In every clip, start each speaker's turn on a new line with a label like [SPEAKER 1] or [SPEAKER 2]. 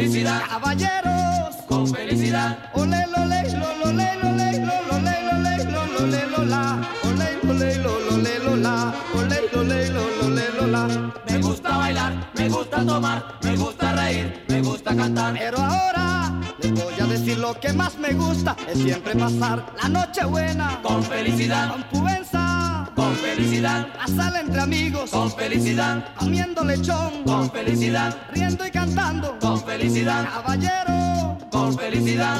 [SPEAKER 1] Felicidad,
[SPEAKER 2] Caballeros.
[SPEAKER 1] con felicidad,
[SPEAKER 2] Ole, lole, lole, lole, lole, lole, lole, lola. Ole, lole, lole, lola. Ole, lole, lole, lola.
[SPEAKER 1] me gusta bailar, me gusta tomar, me gusta reír, me gusta cantar.
[SPEAKER 2] Pero ahora les voy a decir lo que más me gusta. Es siempre pasar la noche buena.
[SPEAKER 1] Con felicidad,
[SPEAKER 2] con pubenza,
[SPEAKER 1] con felicidad,
[SPEAKER 2] pasarla entre amigos,
[SPEAKER 1] con felicidad,
[SPEAKER 2] comiendo lechón,
[SPEAKER 1] con felicidad,
[SPEAKER 2] riendo y cantando,
[SPEAKER 1] con felicidad,
[SPEAKER 2] caballero,
[SPEAKER 1] con felicidad.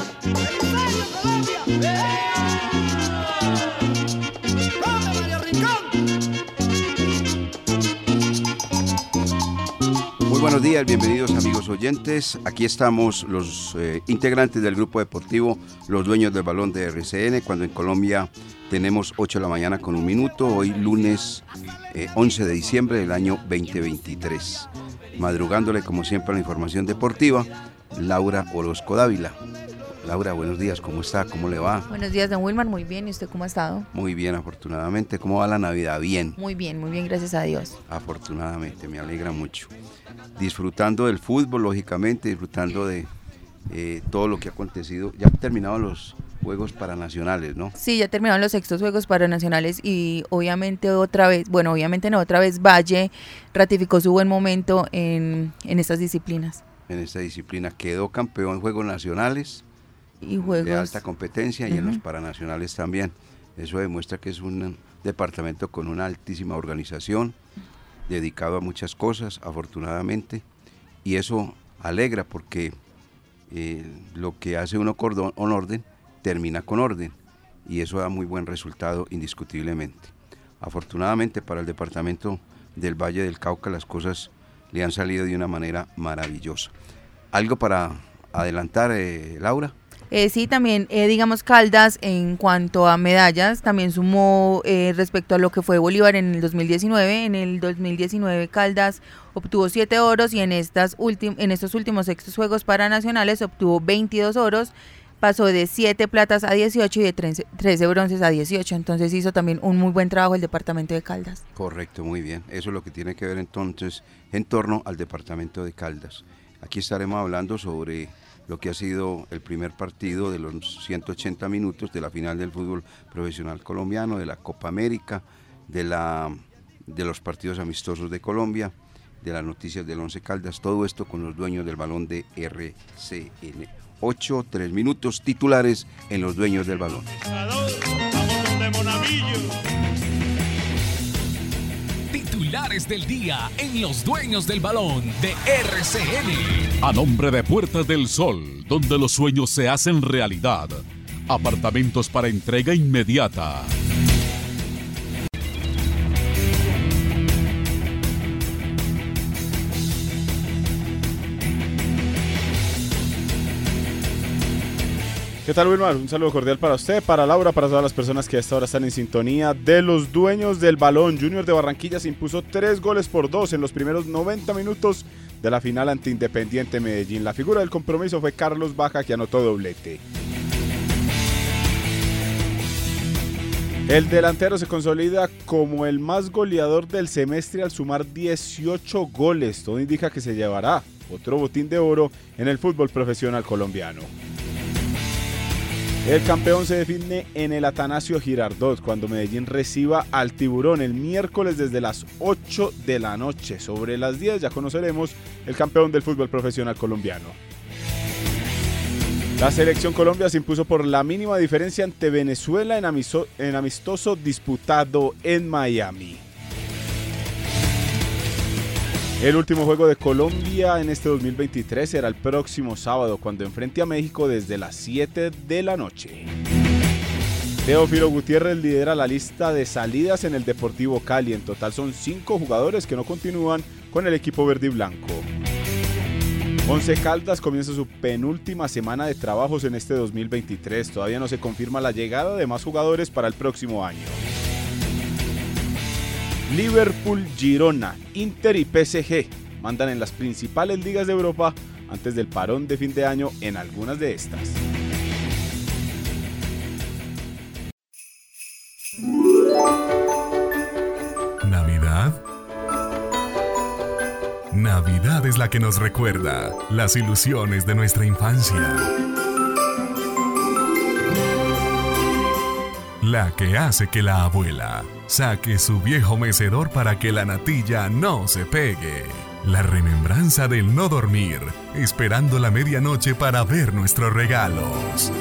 [SPEAKER 3] Muy buenos días, bienvenidos amigos oyentes. Aquí estamos los eh, integrantes del grupo deportivo, los dueños del balón de RCN, cuando en Colombia tenemos 8 de la mañana con un minuto, hoy lunes eh, 11 de diciembre del año 2023. Madrugándole como siempre a la información deportiva, Laura Orozco Dávila. Laura, buenos días, ¿cómo está? ¿Cómo le va?
[SPEAKER 4] Buenos días, don Wilmar. Muy bien. ¿Y usted cómo ha estado?
[SPEAKER 3] Muy bien, afortunadamente. ¿Cómo va la Navidad? Bien.
[SPEAKER 4] Muy bien, muy bien, gracias a Dios.
[SPEAKER 3] Afortunadamente, me alegra mucho. Disfrutando del fútbol, lógicamente, disfrutando de eh, todo lo que ha acontecido. Ya han terminado los Juegos Paranacionales, ¿no?
[SPEAKER 4] Sí, ya terminaron los sextos Juegos Paranacionales y obviamente otra vez, bueno, obviamente no, otra vez Valle ratificó su buen momento en, en estas disciplinas.
[SPEAKER 3] En esta disciplina quedó campeón en Juegos Nacionales
[SPEAKER 4] Y
[SPEAKER 3] de
[SPEAKER 4] Juegos...
[SPEAKER 3] alta competencia y en los. Paranacionales también. Eso demuestra que es un departamento con una altísima organización, dedicado a muchas cosas, afortunadamente, y eso alegra porque eh, lo que hace uno or- con orden termina con orden y eso da muy buen resultado indiscutiblemente. Afortunadamente para el departamento del Valle del Cauca las cosas le han salido de una manera maravillosa. ¿Algo para adelantar, eh, Laura?
[SPEAKER 4] Eh, sí, también, eh, digamos, Caldas, en cuanto a medallas, también sumó respecto a lo que fue Bolívar en el 2019. En el 2019 Caldas obtuvo 7 oros y en, estas en estos últimos sextos Juegos Paranacionales obtuvo 22 oros, pasó de 7 platas a 18 y de 13 13 bronces a 18. Entonces hizo también un muy buen trabajo el departamento de Caldas.
[SPEAKER 3] Correcto, muy bien. Eso es lo que tiene que ver entonces en torno al departamento de Caldas. Aquí estaremos hablando sobre lo que ha sido el primer partido de los 180 minutos de la final del fútbol profesional colombiano, de la Copa América, de, la, de los partidos amistosos de Colombia, de las noticias del Once Caldas, todo esto con los dueños del balón de RCN. 8, 3 minutos titulares en los dueños del balón.
[SPEAKER 5] Titulares del día en Los Dueños del Balón de RCN. A nombre de Puertas del Sol, donde los sueños se hacen realidad. Apartamentos para entrega inmediata.
[SPEAKER 6] ¿Qué tal, Wilmar? Un saludo cordial para usted, para Laura, para todas las personas que a esta hora están en sintonía de los dueños del balón. Junior de Barranquilla se impuso tres goles por dos en los primeros 90 minutos de la final ante Independiente Medellín. La figura del compromiso fue Carlos Baja, que anotó doblete. El delantero se consolida como el más goleador del semestre al sumar 18 goles. Todo indica que se llevará otro botín de oro en el fútbol profesional colombiano. El campeón se define en el Atanasio Girardot cuando Medellín reciba al tiburón el miércoles desde las 8 de la noche. Sobre las 10 ya conoceremos el campeón del fútbol profesional colombiano. La selección Colombia se impuso por la mínima diferencia ante Venezuela en, amistoso disputado en Miami. El último juego de Colombia en este 2023 será el próximo sábado cuando enfrente a México desde las 7 de la noche. Teófilo Gutiérrez lidera la lista de salidas en el Deportivo Cali. En total son cinco jugadores que no continúan con el equipo verde y blanco. Once Caldas comienza su penúltima semana de trabajos en este 2023. Todavía no se confirma la llegada de más jugadores para el próximo año. Liverpool, Girona, Inter y PSG mandan en las principales ligas de Europa antes del parón de fin de año en algunas de estas.
[SPEAKER 7] ¿Navidad? Navidad es la que nos recuerda las ilusiones de nuestra infancia. La que hace que la abuela saque su viejo mecedor para que la natilla no se pegue. La remembranza del no dormir, esperando la medianoche para ver nuestros regalos.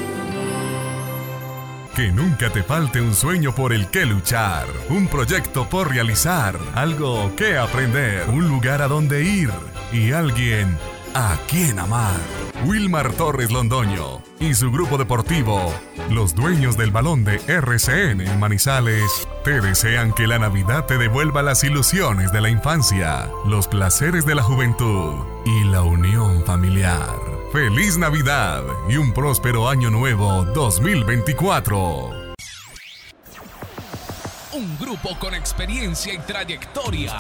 [SPEAKER 7] Que nunca te falte un sueño por el que luchar, un proyecto por realizar, algo que aprender, un lugar a donde ir y alguien a quien amar. Wilmar Torres Londoño y su grupo deportivo, los dueños del balón de RCN en Manizales, te desean que la Navidad te devuelva las ilusiones de la infancia, los placeres de la juventud y la unión familiar. Feliz Navidad y un próspero año nuevo 2024.
[SPEAKER 8] Un grupo con experiencia y trayectoria.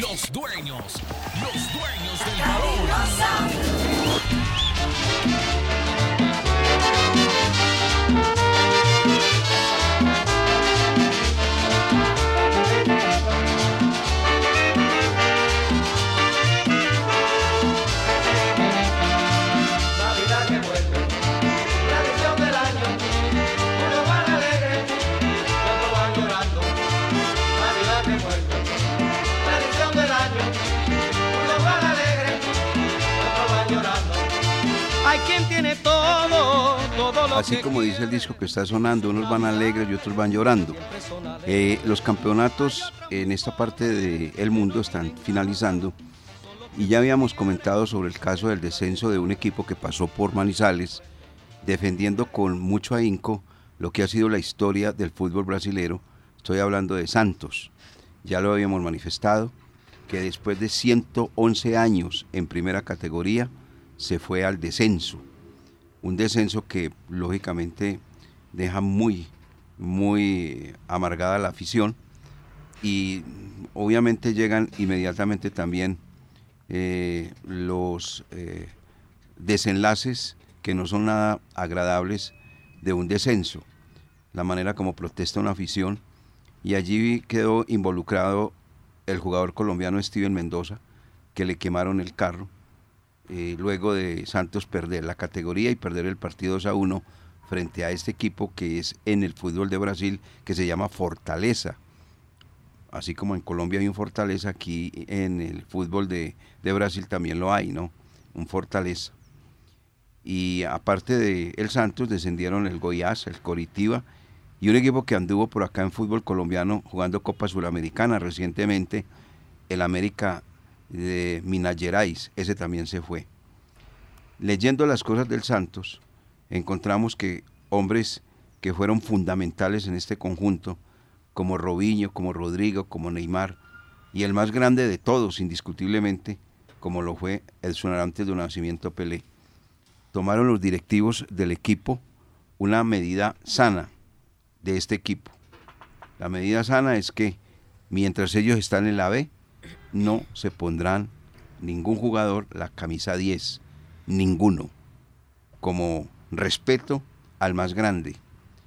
[SPEAKER 8] Los dueños, los dueños del balón.
[SPEAKER 1] Navidad
[SPEAKER 3] Así como dice el disco que está sonando, unos van alegres y otros van llorando. Eh, los campeonatos en esta parte del mundo están finalizando y ya habíamos comentado sobre el caso del descenso de un equipo que pasó por Manizales, defendiendo con mucho ahínco lo que ha sido la historia del fútbol brasilero. Estoy hablando de Santos. Ya lo habíamos manifestado, que después de 111 años en primera categoría, se fue al descenso un descenso que lógicamente deja muy, muy amargada la afición y obviamente llegan inmediatamente también eh, los eh, desenlaces que no son nada agradables de un descenso, la manera como protesta una afición. Y allí quedó involucrado el jugador colombiano Steven Mendoza, que le quemaron el carro eh, luego de Santos perder la categoría y perder el partido 2 a 1 frente a este equipo que es en el fútbol de Brasil que se llama Fortaleza. Así como en Colombia hay un Fortaleza, aquí en el fútbol de, de Brasil también lo hay, ¿no? Un Fortaleza. Y aparte de el Santos descendieron el Goiás, el Coritiba y un equipo que anduvo por acá en fútbol colombiano jugando Copa Suramericana recientemente, el América de Minas Gerais, ese también se fue. Leyendo las cosas del Santos, encontramos que hombres que fueron fundamentales en este conjunto, como Robinho, como Rodrigo, como Neymar, y el más grande de todos, indiscutiblemente, como lo fue el antes de nacimiento Pelé, tomaron los directivos del equipo una medida sana de este equipo. La medida sana es que mientras ellos están en la B, no se pondrán ningún jugador la camisa 10, ninguno, como respeto al más grande,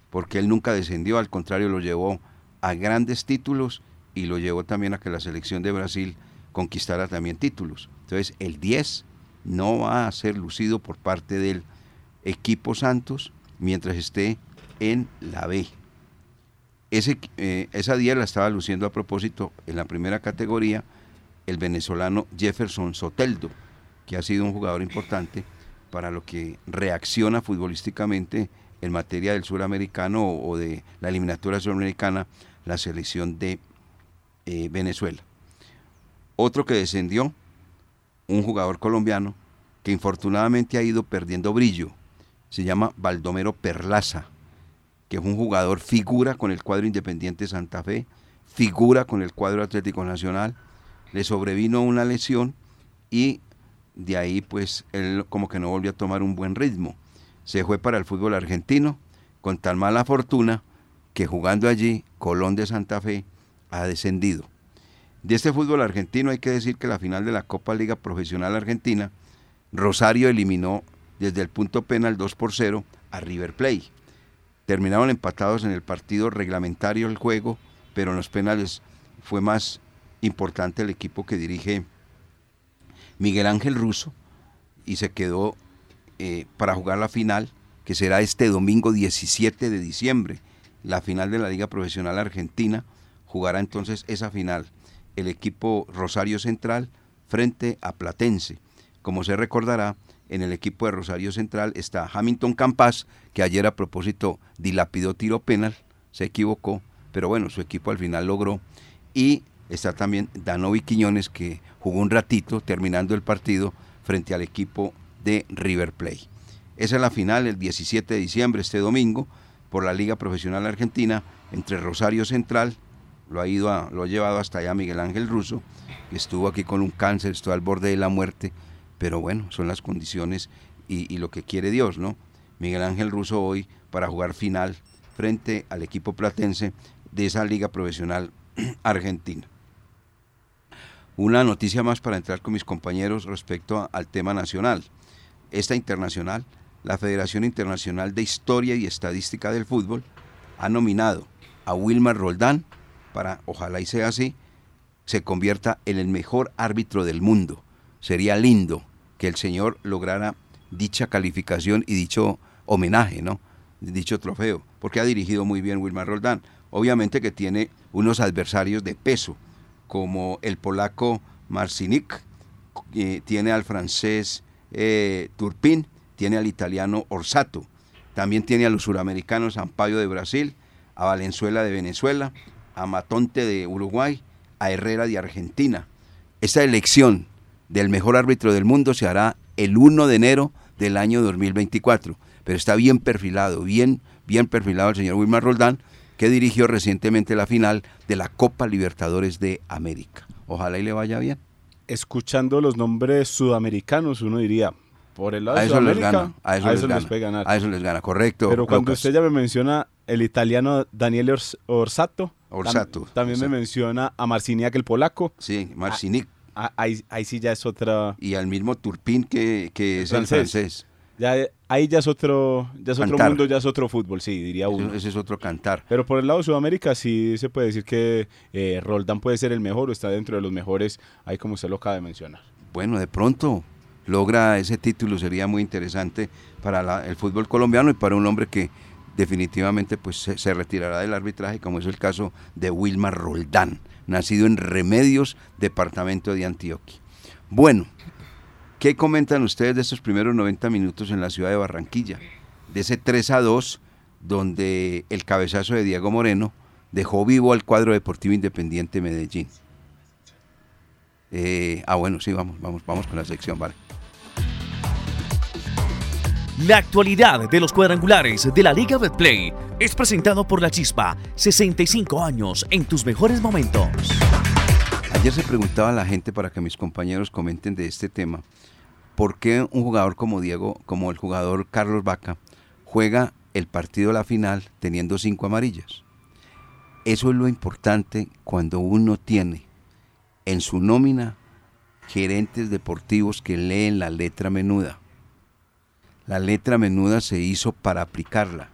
[SPEAKER 3] porque él nunca descendió, al contrario lo llevó a grandes títulos y lo llevó también a que la selección de Brasil conquistara también títulos. Entonces el 10 no va a ser lucido por parte del equipo Santos mientras esté en la B. Ese, eh, esa 10 la estaba luciendo a propósito en la primera categoría el venezolano Jefferson Soteldo, que ha sido un jugador importante para lo que reacciona futbolísticamente en materia del suramericano o, de la eliminatoria suramericana, la selección de eh, Venezuela. Otro que descendió, un jugador colombiano que infortunadamente ha ido perdiendo brillo. Se llama Baldomero Perlaza, que es un jugador figura con el cuadro Independiente Santa Fe, figura con el cuadro Atlético Nacional. Le sobrevino una lesión y de ahí pues él como que no volvió a tomar un buen ritmo. Se fue para el fútbol argentino con tan mala fortuna que jugando allí Colón de Santa Fe ha descendido. De este fútbol argentino hay que decir que la final de la Copa Liga Profesional Argentina, Rosario eliminó desde el punto penal 2 por 0 a River Plate. Terminaron empatados en el partido reglamentario del juego, pero en los penales fue más importante el equipo que dirige Miguel Ángel Russo y se quedó eh, para jugar la final, que será este domingo 17 de diciembre. La final de la Liga Profesional Argentina jugará entonces esa final el equipo Rosario Central frente a Platense. Como se recordará, en el equipo de Rosario Central está Hamilton Campas, que ayer a propósito dilapidó tiro penal, se equivocó, pero bueno, su equipo al final logró. Y está también Danovi Quiñones, que jugó un ratito terminando el partido frente al equipo de River Plate. Esa es la final el 17 de diciembre, este domingo, por la Liga Profesional Argentina, entre Rosario Central, lo ha, ido a, lo ha llevado hasta allá Miguel Ángel Russo, que estuvo aquí con un cáncer, estuvo al borde de la muerte, pero bueno, son las condiciones y lo que quiere Dios, ¿no? Miguel Ángel Russo hoy para jugar final frente al equipo platense de esa liga profesional argentina. Una noticia más para entrar con mis compañeros respecto al tema nacional. Esta internacional, la Federación Internacional de Historia y Estadística del Fútbol, ha nominado a Wilmar Roldán para, ojalá y sea así, se convierta en el mejor árbitro del mundo. Sería lindo que el señor lograra dicha calificación y dicho homenaje, ¿no? Dicho trofeo, porque ha dirigido muy bien Wilmar Roldán. Obviamente que tiene unos adversarios de peso, como el polaco Marcinik, eh, tiene al francés eh, Turpin, tiene al italiano Orsato, también tiene a los suramericanos Ampaio de Brasil, a Valenzuela de Venezuela, a Matonte de Uruguay, a Herrera de Argentina. Esta elección del mejor árbitro del mundo se hará el 1 de enero del año 2024, pero está bien perfilado, bien, bien perfilado el señor Wilmar Roldán, que dirigió recientemente la final de la Copa Libertadores de América. Ojalá y le vaya bien.
[SPEAKER 6] Escuchando los nombres sudamericanos, uno diría, por el lado
[SPEAKER 3] A
[SPEAKER 6] de
[SPEAKER 3] eso les gana, a eso, les, gana,
[SPEAKER 6] puede ganar.
[SPEAKER 3] a eso les gana, correcto.
[SPEAKER 6] Pero cuando
[SPEAKER 3] Lucas.
[SPEAKER 6] usted ya me menciona el italiano Daniele Ors- Orsato, tam-
[SPEAKER 3] Orsato,
[SPEAKER 6] también me menciona a Marciniak el polaco,
[SPEAKER 3] Sí, Marcinic.
[SPEAKER 6] ah, ahí, ahí sí ya es otra,
[SPEAKER 3] y al mismo Turpin que, que es el
[SPEAKER 6] Francés. Ya ahí ya es otro, ya es otro mundo, ya es otro fútbol, sí, diría uno.
[SPEAKER 3] Ese, ese es otro cantar.
[SPEAKER 6] Pero por el lado de Sudamérica sí se puede decir que eh, Roldán puede ser el mejor o está dentro de los mejores, ahí como usted lo acaba de mencionar.
[SPEAKER 3] Bueno, de pronto logra ese título, sería muy interesante para la- el fútbol colombiano y para un hombre que definitivamente pues se, se retirará del arbitraje, como es el caso de Wilmar Roldán, nacido en Remedios, departamento de Antioquia. Bueno, ¿qué comentan ustedes de estos primeros 90 minutos en la ciudad de Barranquilla? De ese 3 a 2, donde el cabezazo de Diego Moreno dejó vivo al cuadro deportivo independiente Medellín. Eh, ah, bueno, sí, vamos, vamos, vamos con la sección, vale.
[SPEAKER 9] La actualidad de los cuadrangulares de la Liga Betplay es presentado por La Chispa, 65 años en tus mejores momentos.
[SPEAKER 3] Ayer se preguntaba a la gente para que mis compañeros comenten de este tema, ¿por qué un jugador como Diego, como el jugador Carlos Vaca, juega el partido de la final teniendo cinco amarillas? Eso es lo importante cuando uno tiene en su nómina gerentes deportivos que leen la letra menuda. La letra menuda se hizo para aplicarla.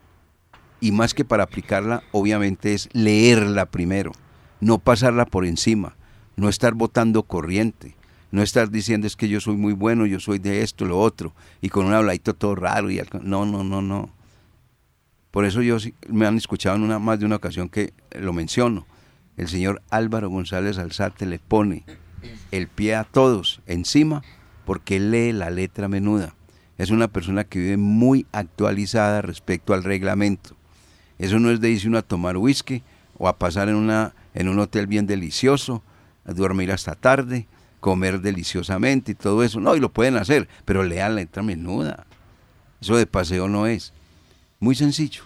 [SPEAKER 3] Y más que para aplicarla, obviamente es leerla primero, no pasarla por encima, no estar votando corriente, no estar diciendo es que yo soy muy bueno, yo soy de esto, lo otro, y con un habladito todo raro. y No, no, no, no. Por eso yo me han escuchado en una, más de una ocasión que lo menciono. El señor Álvaro González Alzate le pone el pie a todos encima porque lee la letra menuda. Es una persona que vive muy actualizada respecto al reglamento. Eso no es de irse uno a tomar whisky o a pasar en, una, en un hotel bien delicioso dormir hasta tarde, comer deliciosamente y todo eso. No, y lo pueden hacer, pero lean la letra menuda. Eso de paseo no es. Muy sencillo.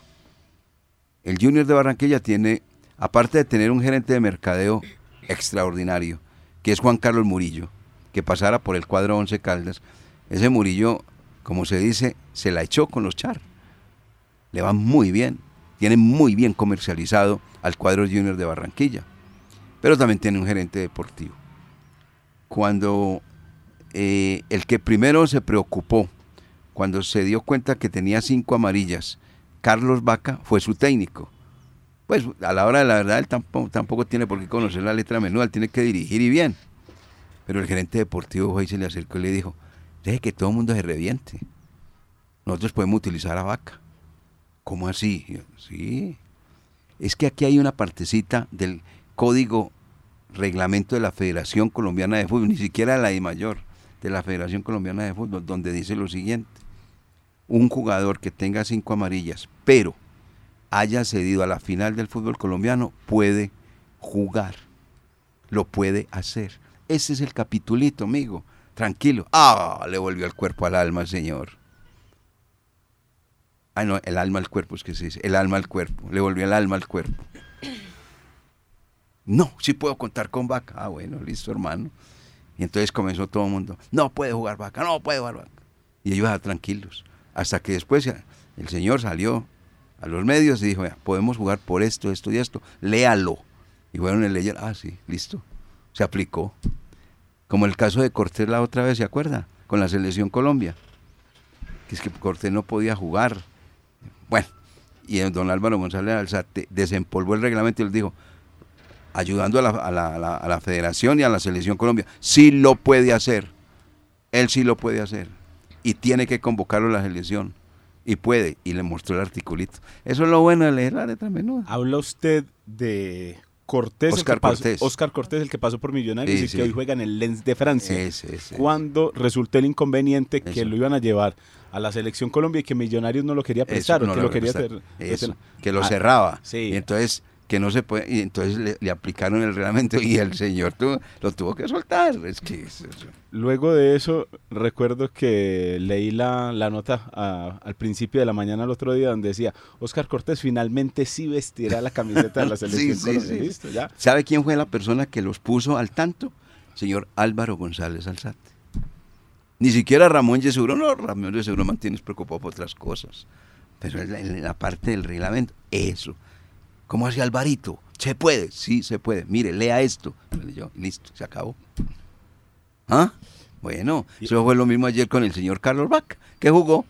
[SPEAKER 3] El Junior de Barranquilla tiene, aparte de tener un gerente de mercadeo extraordinario, que es Juan Carlos Murillo, que pasara por el cuadro 11 Caldas, ese Murillo, como se dice, se la echó con los char. Le va muy bien. Tiene muy bien comercializado al cuadro Junior de Barranquilla. Pero también tiene un gerente deportivo. Cuando eh, el que primero se preocupó, cuando se dio cuenta que tenía cinco amarillas, Carlos Vaca fue su técnico. Pues a la hora de la verdad él tampoco, tampoco tiene por qué conocer la letra menuda, él tiene que dirigir y bien. Pero el gerente deportivo fue y se le acercó y le dijo, deje que todo el mundo se reviente. Nosotros podemos utilizar a Vaca. ¿Cómo así? Sí. Es que aquí hay una partecita del código reglamento de la Federación Colombiana de Fútbol, ni siquiera la I mayor, de la Federación Colombiana de Fútbol, donde dice lo siguiente. Un jugador que tenga cinco amarillas, pero haya cedido a la final del fútbol colombiano, puede jugar. Lo puede hacer. Ese es el capitulito, amigo. Tranquilo. Ah, le volvió el cuerpo al alma, señor. Ah, no, el alma al cuerpo es que se dice. El alma al cuerpo. Le volvió el alma al cuerpo. No, sí puedo contar con Vaca. Ah, bueno, listo, hermano. Y entonces comenzó todo el mundo. No puede jugar Vaca, no puede jugar Vaca. Y ellos ah, tranquilos. Hasta que después ya el señor salió a los medios y dijo, "Vea, podemos jugar por esto, esto y esto. Léalo. Y fueron a leer. Ah, sí, listo. Se aplicó. Como el caso de Cortés la otra vez, ¿se acuerda? Con la selección Colombia. Que es que Cortés no podía jugar. Bueno, y don Álvaro González Alzate desempolvó el reglamento y él dijo, ayudando a la, a la- a la- a la federación y a la selección Colombia, sí lo puede hacer. Él sí lo puede hacer. Y tiene que convocarlo a la selección. Y puede. Y le mostró el articulito. Eso es lo bueno de leer la letra menuda.
[SPEAKER 6] Habla usted de Cortés,
[SPEAKER 3] Oscar
[SPEAKER 6] pasó-
[SPEAKER 3] Cortés.
[SPEAKER 6] Oscar Cortés, el que pasó por Millonarios
[SPEAKER 3] Sí,
[SPEAKER 6] y
[SPEAKER 3] sí.
[SPEAKER 6] que hoy juega en el Lens de Francia.
[SPEAKER 3] Ese, ese.
[SPEAKER 6] Cuando resultó el inconveniente que lo iban a llevar a la selección Colombia y que Millonarios no lo quería prestar,
[SPEAKER 3] no
[SPEAKER 6] que
[SPEAKER 3] lo
[SPEAKER 6] lo quería hacer.
[SPEAKER 3] Que lo
[SPEAKER 6] Ah,
[SPEAKER 3] cerraba.
[SPEAKER 6] sí.
[SPEAKER 3] Y entonces que no se puede, y entonces le, le aplicaron el reglamento y el señor lo tuvo que soltar. Es que es-
[SPEAKER 6] Luego de eso, recuerdo que leí la, la nota a- al principio de la mañana el otro día donde decía, Oscar Cortés finalmente sí vestirá la camiseta de la
[SPEAKER 3] Sí,
[SPEAKER 6] selección
[SPEAKER 3] sí,
[SPEAKER 6] Colombia".
[SPEAKER 3] sí.
[SPEAKER 6] Listo, ya.
[SPEAKER 3] ¿Sabe quién fue la persona que los puso al tanto? Señor Álvaro González Alzate. Ni siquiera Ramón Yesuro, no, Ramón Yesuro mantiene preocupado por otras cosas. Pero en la, en la parte del reglamento, eso. ¿Cómo hace Alvarito? ¿Se puede? Sí, se puede. Mire, lea esto. Leyó, listo, se acabó. ¿Ah? Bueno, eso fue lo mismo ayer con el señor Carlos Bach, que jugó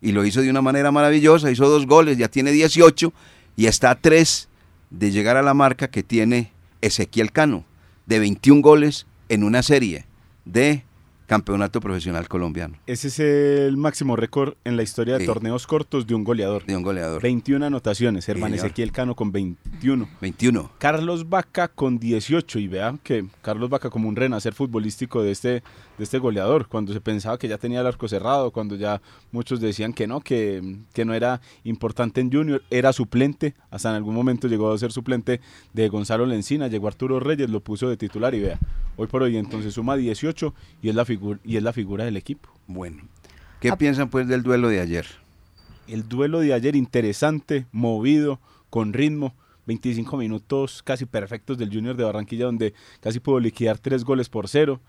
[SPEAKER 3] y lo hizo de una manera maravillosa, hizo dos goles, ya tiene 18 y está a tres de llegar a la marca que tiene Ezequiel Cano, de 21 goles en una serie de campeonato profesional colombiano,
[SPEAKER 6] Ese es el máximo récord en la historia de
[SPEAKER 3] Sí.
[SPEAKER 6] torneos cortos de un goleador.
[SPEAKER 3] de un goleador.
[SPEAKER 6] 21 anotaciones, hermano. Ezequiel Cano con 21.
[SPEAKER 3] 21.
[SPEAKER 6] Carlos Vaca con 18 y vean que Carlos Vaca como un renacer futbolístico de este, de este goleador, cuando se pensaba que ya tenía el arco cerrado, cuando ya muchos decían que no, que, que no era importante en Junior, era suplente, hasta en algún momento llegó a ser suplente de Gonzalo Lencina, llegó Arturo Reyes, lo puso de titular y vea, hoy por hoy entonces suma 18 y es la, y es la figura del equipo.
[SPEAKER 3] Bueno, ¿qué piensan pues del duelo de ayer?
[SPEAKER 6] El duelo de ayer interesante, movido, con ritmo. 25 minutos casi perfectos del Junior de Barranquilla, donde casi pudo liquidar tres goles por cero.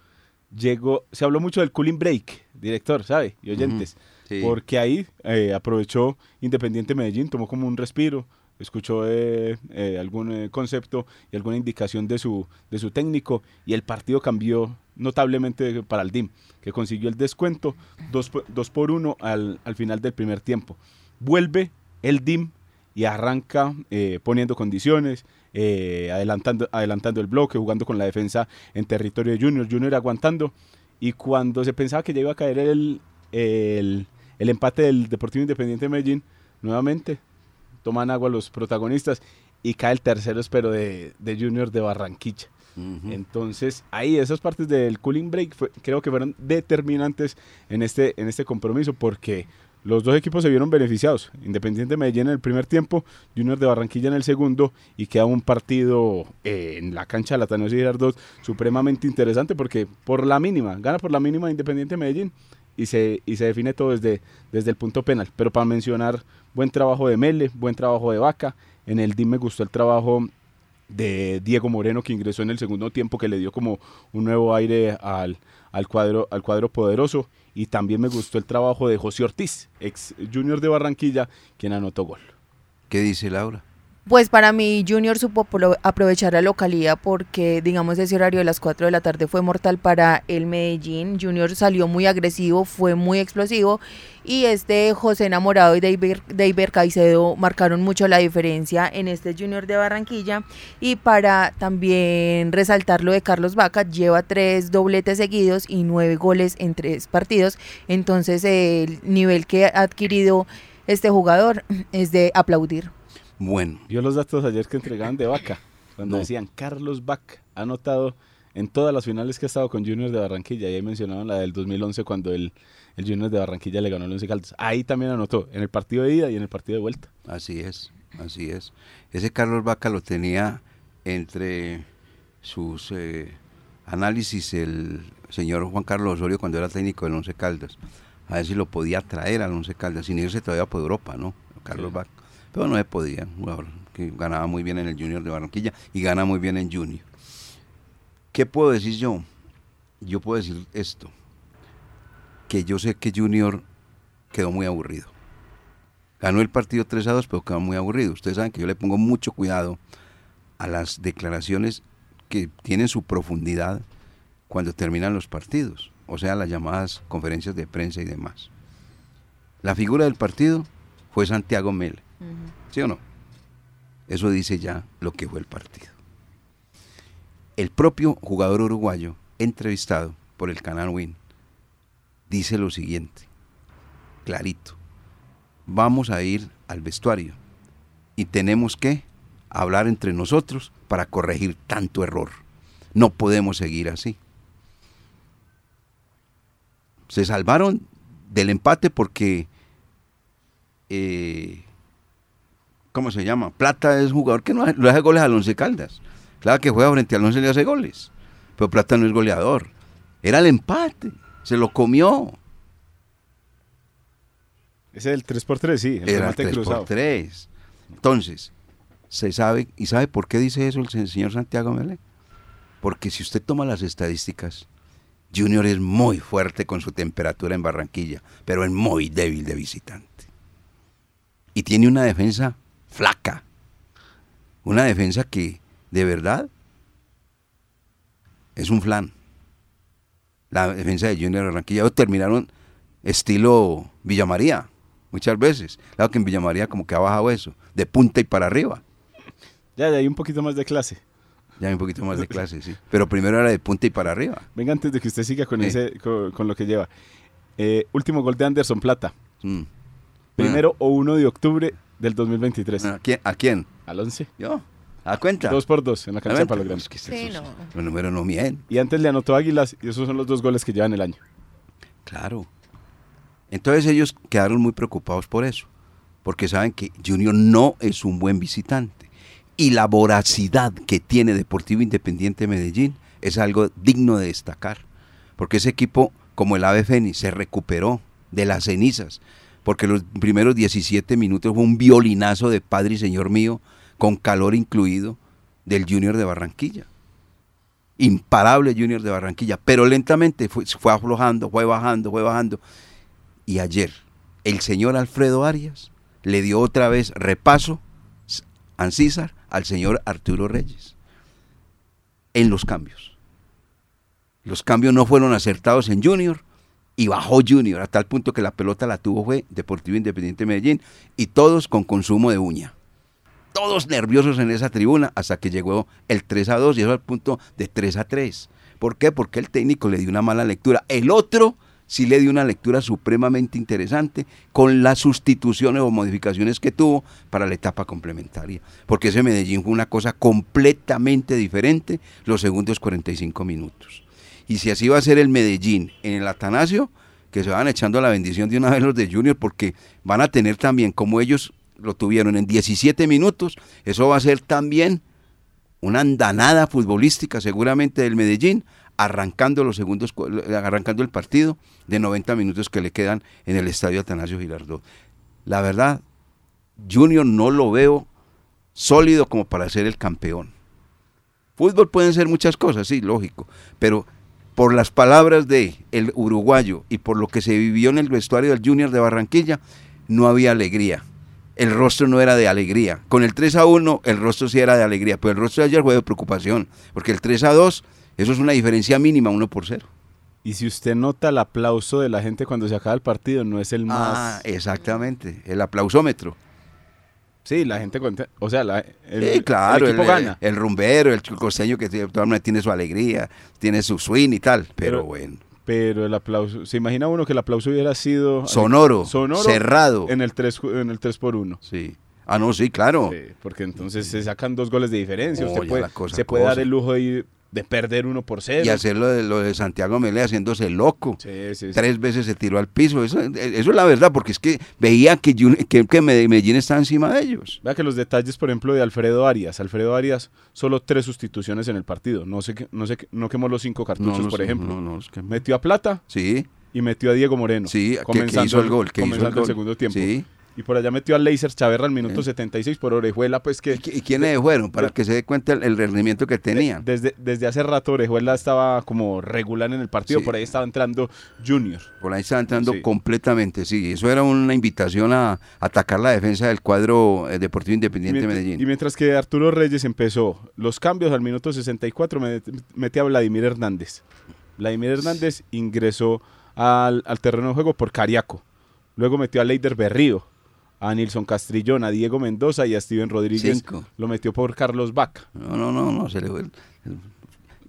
[SPEAKER 6] Llegó, se habló mucho del cooling break, director, ¿sabe? Y oyentes.
[SPEAKER 3] Sí.
[SPEAKER 6] Porque ahí eh, aprovechó Independiente Medellín, tomó como un respiro, escuchó eh, eh, algún eh, concepto y alguna indicación de su, de su técnico y el partido cambió notablemente para el DIM, que consiguió el descuento 2 por, dos por 1 al, al final del primer tiempo. Vuelve el DIM y arranca eh, poniendo condiciones, eh, adelantando, adelantando el bloque, jugando con la defensa en territorio de Junior, Junior aguantando. Y cuando se pensaba que ya iba a caer el, el, el empate del Deportivo Independiente de Medellín, nuevamente toman agua los protagonistas y cae el tercero, espero, de, de Junior de Barranquilla. Entonces, ahí esas partes del cooling break creo que fueron determinantes en este, en este compromiso porque los dos equipos se vieron beneficiados. Independiente Medellín en el primer tiempo, Junior de Barranquilla en el segundo y queda un partido eh, en la cancha de la Atanasio Girardot supremamente interesante porque por la mínima, gana por la mínima Independiente Medellín y se, y se define todo desde, desde el punto penal. Pero para mencionar, buen trabajo de Mele, buen trabajo de Vaca. En el DIM me gustó el trabajo de Diego Moreno que ingresó en el segundo tiempo que le dio como un nuevo aire al, al cuadro, al cuadro poderoso. Y también me gustó el trabajo de José Ortiz, ex junior de Barranquilla, quien anotó gol.
[SPEAKER 3] ¿Qué dice Laura?
[SPEAKER 4] Pues para mí Junior supo pro- aprovechar la localidad porque digamos ese horario de las 4 de la tarde fue mortal para el Medellín. Junior salió muy agresivo, fue muy explosivo y este José Enamorado y David Caicedo marcaron mucho la diferencia en este Junior de Barranquilla. Y para también resaltar lo de Carlos Vaca, lleva tres dobletes seguidos y nueve goles en tres partidos. Entonces el nivel que ha adquirido este jugador es de aplaudir.
[SPEAKER 3] Bueno,
[SPEAKER 6] Vio los datos ayer que entregaban de Vaca, cuando
[SPEAKER 3] No.
[SPEAKER 6] decían Carlos Vaca ha anotado en todas las finales que ha estado con Junior de Barranquilla. Y ahí mencionaban la del 2011 cuando el, el Junior de Barranquilla le ganó el Once Caldas. Ahí también anotó, en el partido de ida y en el partido de vuelta.
[SPEAKER 3] así es, así es. Ese Carlos Vaca lo tenía entre sus eh, análisis el señor Juan Carlos Osorio cuando era técnico del Once Caldas. A ver si lo podía traer al Once Caldas, sin irse todavía por Europa, ¿no? Carlos
[SPEAKER 6] Sí.
[SPEAKER 3] Vaca. Pero no se podía, jugador que ganaba muy bien en el Junior de Barranquilla y gana muy bien en Junior. ¿Qué puedo decir yo? Yo puedo decir esto, que yo sé que Junior quedó muy aburrido. Ganó el partido 3 a 2, pero quedó muy aburrido. Ustedes saben que yo le pongo mucho cuidado a las declaraciones que tienen su profundidad cuando terminan los partidos, o sea, las llamadas conferencias de prensa y demás. La figura del partido fue Santiago ¿sí o no? Eso dice ya lo que fue el partido. El propio jugador uruguayo, entrevistado por el canal Win, dice lo siguiente, clarito, vamos a ir al vestuario y tenemos que hablar entre nosotros para corregir tanto error. No podemos seguir así. Se salvaron del empate porque, eh, ¿cómo se llama? Plata es jugador que no hace, le hace goles al Once Caldas. Claro que juega frente al Once y le hace goles, pero Plata no es goleador. Era el empate, se lo comió.
[SPEAKER 6] Ese del 3x3, sí, el
[SPEAKER 3] Era
[SPEAKER 6] remate
[SPEAKER 3] 3
[SPEAKER 6] cruzado.
[SPEAKER 3] por 3. Entonces, se sabe, ¿y sabe por qué dice eso el se- señor Santiago Mele? Porque si usted toma las estadísticas, Junior es muy fuerte con su temperatura en Barranquilla, pero es muy débil de visitante. Y tiene una defensa flaca. Una defensa que, de verdad, es un flan. La defensa de Junior de Barranquilla terminaron estilo Villamaría, muchas veces. Claro que en Villamaría como que ha bajado eso, de punta y para arriba.
[SPEAKER 6] Ya, ya hay un poquito más de clase.
[SPEAKER 3] Ya hay un poquito más de clase, sí. Pero primero era de punta y para arriba.
[SPEAKER 6] Venga, antes de que usted siga con,
[SPEAKER 3] Sí.
[SPEAKER 6] ese, con, con lo que lleva. Eh, último gol de Anderson Plata.
[SPEAKER 3] Mm.
[SPEAKER 6] Primero o 1 de octubre del 2023.
[SPEAKER 3] ¿A quién? ¿A quién?
[SPEAKER 6] Al 11.
[SPEAKER 3] Yo. ¿A cuenta?
[SPEAKER 6] Dos por dos en la cancha de. Palo Grande.
[SPEAKER 3] Es que
[SPEAKER 4] Sí, no.
[SPEAKER 3] Los números no mienten.
[SPEAKER 6] Y antes le anotó Águilas y esos son los dos goles que llevan el año.
[SPEAKER 3] Claro. Entonces ellos quedaron muy preocupados por eso, porque saben que Junior no es un buen visitante. Y la voracidad que tiene Deportivo Independiente Medellín es algo digno de destacar, porque ese equipo, como el Ave Fénix, se recuperó de las cenizas, porque los primeros 17 minutos fue un violinazo de Padre y Señor mío, con calor incluido, del Junior de Barranquilla imparable Junior de Barranquilla, pero lentamente fue, fue aflojando, fue bajando, fue bajando. Y ayer el señor Alfredo Arias le dio otra vez repaso, Ancísar, al señor Arturo Reyes en los cambios. Los cambios no fueron acertados en Junior y bajó Junior a tal punto que la pelota la tuvo fue Deportivo Independiente Medellín y todos con consumo de uña todos nerviosos en esa tribuna hasta que llegó el 3 a 2 y eso al punto de 3 a 3. ¿Por qué? Porque el técnico le dio una mala lectura. El otro sí le dio una lectura supremamente interesante con las sustituciones o modificaciones que tuvo para la etapa complementaria. Porque ese Medellín fue una cosa completamente diferente los segundos 45 minutos. Y si así va a ser el Medellín en el Atanasio, que se van echando la bendición de una vez los de Junior porque van a tener también, como ellos lo tuvieron en 17 minutos, eso va a ser también una andanada futbolística seguramente del Medellín, arrancando los segundos, arrancando el partido de 90 minutos que le quedan en el estadio Atanasio Girardot. La verdad, Junior no lo veo sólido como para ser el campeón. Fútbol pueden ser muchas cosas, sí, lógico, pero por las palabras de el uruguayo y por lo que se vivió en el vestuario del Junior de Barranquilla, no había alegría. El rostro no era de alegría. Con el 3 a 1, el rostro sí era de alegría, pero el rostro de ayer fue de preocupación, porque el 3 a 2, eso es una diferencia mínima, 1 por 0.
[SPEAKER 6] Y si usted nota el aplauso de la gente cuando se acaba el partido, no es el más...
[SPEAKER 3] Ah, exactamente, el aplausómetro.
[SPEAKER 6] Sí, la gente contenta. O sea, la- el,
[SPEAKER 3] Sí, claro,
[SPEAKER 6] el
[SPEAKER 3] el,
[SPEAKER 6] equipo gana.
[SPEAKER 3] el rumbero, el costeño que tiene su alegría, tiene su swing y tal, pero,
[SPEAKER 6] Pero-
[SPEAKER 3] bueno.
[SPEAKER 6] Pero el aplauso, ¿se imagina uno que el aplauso hubiera sido
[SPEAKER 3] Sonoro,
[SPEAKER 6] sonoro
[SPEAKER 3] cerrado.
[SPEAKER 6] en el 3 en el 3 por 1?
[SPEAKER 3] Sí. Ah, no, sí, claro.
[SPEAKER 6] Sí, porque entonces se sacan dos goles de diferencia. Usted
[SPEAKER 3] ya
[SPEAKER 6] puede,
[SPEAKER 3] la cosa,
[SPEAKER 6] se puede dar el lujo de, ir- de perder uno por cero.
[SPEAKER 3] Y hacer lo de, lo de Santiago Mele haciéndose loco.
[SPEAKER 6] Sí, sí, sí.
[SPEAKER 3] Tres veces se tiró al piso. Eso, eso es la verdad, porque es que veía que, que, que Medellín está encima de ellos.
[SPEAKER 6] Vea que los detalles, por ejemplo, de Alfredo Arias. Alfredo Arias, solo tres sustituciones en el partido. No sé, qué- no sé, qué- no quemó los cinco cartuchos,
[SPEAKER 3] no
[SPEAKER 6] por
[SPEAKER 3] sé,
[SPEAKER 6] ejemplo.
[SPEAKER 3] no,
[SPEAKER 6] Metió a Plata
[SPEAKER 3] Sí,
[SPEAKER 6] y metió a Diego Moreno.
[SPEAKER 3] sí, que, que hizo el gol. Que hizo el,
[SPEAKER 6] comenzando
[SPEAKER 3] gol.
[SPEAKER 6] segundo tiempo.
[SPEAKER 3] Sí.
[SPEAKER 6] Y por allá metió a Leiser Chaverra al minuto
[SPEAKER 3] Sí.
[SPEAKER 6] 76 por Orejuela, pues que
[SPEAKER 3] ¿Y, y quiénes fueron? Para que se dé cuenta el, el rendimiento que tenían.
[SPEAKER 6] desde, desde hace rato Orejuela estaba como regular en el partido.
[SPEAKER 3] Sí.
[SPEAKER 6] Por ahí estaba entrando Junior.
[SPEAKER 3] Por ahí estaba entrando
[SPEAKER 6] Sí.
[SPEAKER 3] completamente, sí. Eso era una invitación a atacar la defensa del cuadro eh, Deportivo Independiente de Medellín.
[SPEAKER 6] y mientras que Arturo Reyes empezó los cambios al minuto 64, met- metía a Vladimir Hernández. Vladimir Hernández ingresó al, al terreno de juego por Cariaco. Luego metió a Leider Berrío, a Nilson Castrillón, a Diego Mendoza y a Steven Rodríguez.
[SPEAKER 3] Cinco.
[SPEAKER 6] Lo metió por Carlos Vaca.
[SPEAKER 3] No, no, no, no, se le fue. el- el-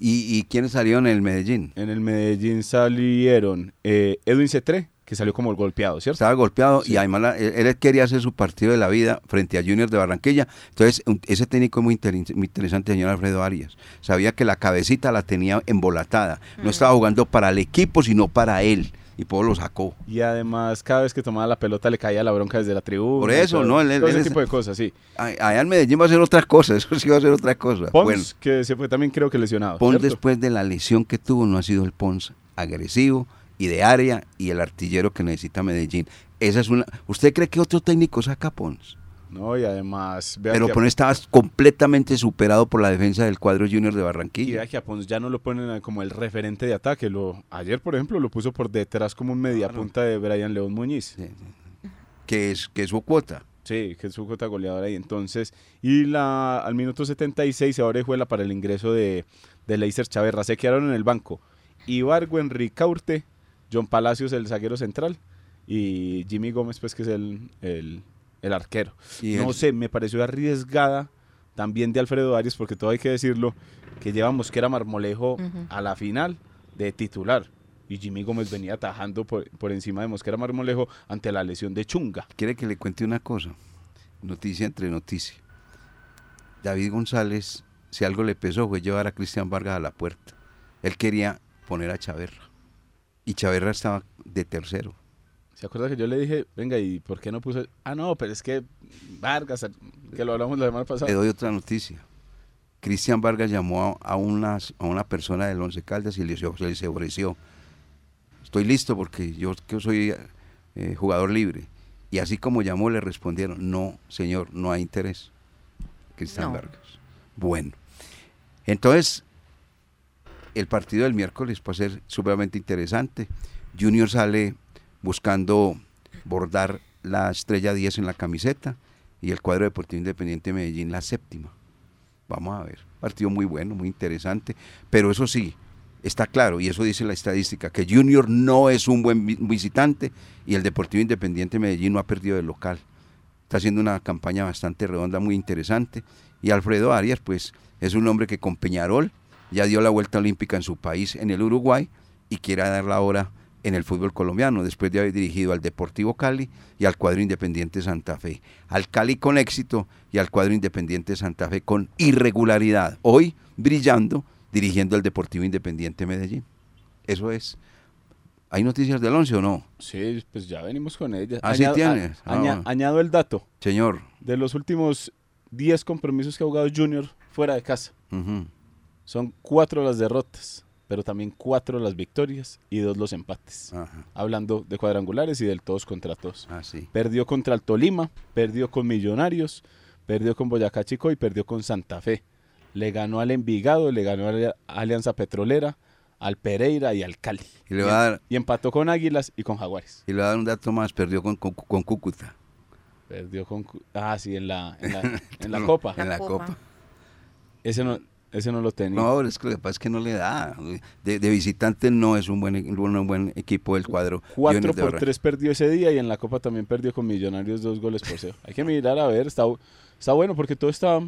[SPEAKER 3] ¿Y, ¿Y quiénes salieron en el Medellín?
[SPEAKER 6] En el Medellín salieron eh, Edwin Cetré, que salió como el golpeado, ¿cierto?
[SPEAKER 3] Estaba golpeado
[SPEAKER 6] Sí.
[SPEAKER 3] y además la- él, él quería hacer su partido de la vida frente a Junior de Barranquilla. Entonces, un- ese técnico es muy, muy interesante, señor Alfredo Arias. Sabía que la cabecita la tenía embolatada. No estaba jugando para el equipo, sino para él. Y por lo sacó.
[SPEAKER 6] Y además, cada vez que tomaba la pelota le caía la bronca desde la tribuna.
[SPEAKER 3] Por eso,
[SPEAKER 6] todo-
[SPEAKER 3] ¿no? Él- él-
[SPEAKER 6] todo ese
[SPEAKER 3] él es-
[SPEAKER 6] tipo de cosas, sí.
[SPEAKER 3] Allá en Medellín va a ser otra cosa, eso sí va a ser otra cosa.
[SPEAKER 6] Pons,
[SPEAKER 3] Bueno,
[SPEAKER 6] que se fue también creo que lesionado.
[SPEAKER 3] Pons
[SPEAKER 6] ¿cierto?
[SPEAKER 3] después de la lesión que tuvo no ha sido el Pons agresivo y de área y el artillero que necesita Medellín. Esa es una. ¿Usted cree que otro técnico saca a Pons?
[SPEAKER 6] No, y además,
[SPEAKER 3] Pero Pons estaba completamente superado por la defensa del cuadro Junior de
[SPEAKER 6] y
[SPEAKER 3] Barranquilla.
[SPEAKER 6] vea que a Pons ya no lo ponen como el referente de ataque. Lo, ayer, por ejemplo, lo puso por detrás como un mediapunta de Brian León Muñiz.
[SPEAKER 3] Sí, sí. Que es, que es su cuota.
[SPEAKER 6] Sí, que es su cota goleadora ahí. Entonces, y la, al minuto 76 se abre juela para el ingreso de, de Leiser Chaverra. Se quedaron en el banco. Ibargo, Enrique Caurte, John Palacios, el zaguero central, y Jimmy Gómez, pues que es el, el, el arquero.
[SPEAKER 3] Y
[SPEAKER 6] no sé, me pareció arriesgada también de Alfredo Arias, porque todo hay que decirlo, que lleva Mosquera Marmolejo a la final de titular. Y Jimmy Gómez venía atajando por, por encima de Mosquera Marmolejo ante la lesión de Chunga.
[SPEAKER 3] Quiere que le cuente una cosa. Noticia entre noticia. David González, si algo le pesó, fue llevar a Cristian Vargas a la puerta. Él quería poner a Chaverra. Y Chaverra estaba de tercero.
[SPEAKER 6] ¿Se acuerda que yo le dije, venga, ¿y por qué no puso? Ah, no, pero es que Vargas, que lo hablamos la semana pasada.
[SPEAKER 3] Le doy otra noticia. Cristian Vargas llamó a, a unas- a una persona del Once Caldas y le, se ofreció. Estoy listo porque yo que soy eh, jugador libre. Y así como llamó, le respondieron, no, señor, no hay interés. Cristian
[SPEAKER 4] No.
[SPEAKER 3] Vargas. Bueno, entonces, el partido del miércoles va a ser sumamente interesante. Junior sale buscando bordar la estrella 10 en la camiseta y el cuadro deportivo independiente de Medellín la séptima. Vamos a ver, partido muy bueno, muy interesante, pero eso sí, está claro, y eso dice la estadística, que Junior no es un buen vi- visitante y el Deportivo Independiente de Medellín no ha perdido el local. Está haciendo una campaña bastante redonda, muy interesante. Y Alfredo Arias, pues, es un hombre que con Peñarol ya dio la vuelta olímpica en su país, en el Uruguay, y quiere darla ahora en el fútbol colombiano, después de haber dirigido al Deportivo Cali y al cuadro Independiente Santa Fe. Al Cali con éxito y al cuadro Independiente Santa Fe con irregularidad. Hoy brillando, dirigiendo al Deportivo Independiente Medellín. Eso es. ¿Hay noticias del 11 o no?
[SPEAKER 6] Sí, pues ya venimos con ella.
[SPEAKER 3] Ah, sí
[SPEAKER 6] Añado-
[SPEAKER 3] tienes.
[SPEAKER 6] a-
[SPEAKER 3] Ah,
[SPEAKER 6] aña-. Añado el dato.
[SPEAKER 3] Señor.
[SPEAKER 6] De los últimos 10 compromisos que ha jugado Junior fuera de casa, son cuatro las derrotas, pero también cuatro las victorias y dos los empates.
[SPEAKER 3] Ajá.
[SPEAKER 6] Hablando de cuadrangulares y del todos contra todos.
[SPEAKER 3] Ah, sí.
[SPEAKER 6] Perdió contra el Tolima, perdió con Millonarios, perdió con Boyacá Chico y perdió con Santa Fe. Le ganó al Envigado, le ganó a la Alianza Petrolera, al Pereira y al Cali.
[SPEAKER 3] Y le va a dar,
[SPEAKER 6] Y empató con Águilas y con Jaguares.
[SPEAKER 3] y le va a dar un dato más, perdió con, con, con Cúcuta.
[SPEAKER 6] Perdió con... Ah, sí, en la, en la, en la Copa.
[SPEAKER 3] En la
[SPEAKER 4] Copa.
[SPEAKER 3] Copa.
[SPEAKER 6] Ese no, ese no lo tenía.
[SPEAKER 3] No, es que lo que pasa es que no le da. De, de visitante no es un buen, un buen equipo del cuadro.
[SPEAKER 6] 4
[SPEAKER 3] Junior de
[SPEAKER 6] por
[SPEAKER 3] Barranquilla.
[SPEAKER 6] 3 perdió ese día y en la Copa también perdió con Millonarios dos goles por cero. Hay que mirar a ver, está, está bueno porque todo está